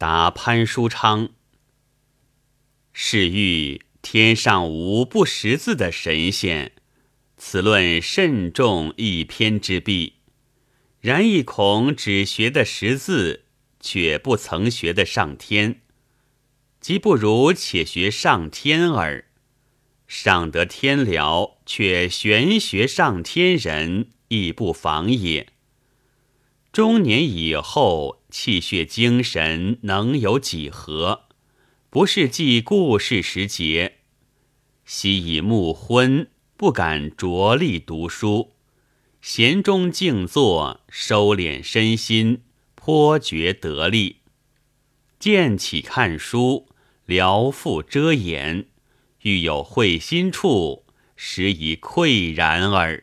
答潘书昌：“是欲天上无不识字的神仙，此论慎重一篇之弊。然亦恐只学得识字，却不曾学得上天，即不如且学上天耳。上得天了，却玄学上天人，亦不妨也。”中年以后，气血精神能有几何？不是记故事时节。昔以暮昏，不敢着力读书，闲中静坐，收敛身心，颇觉得力。见起看书，聊腹遮眼，欲有会心处，时已愧然耳。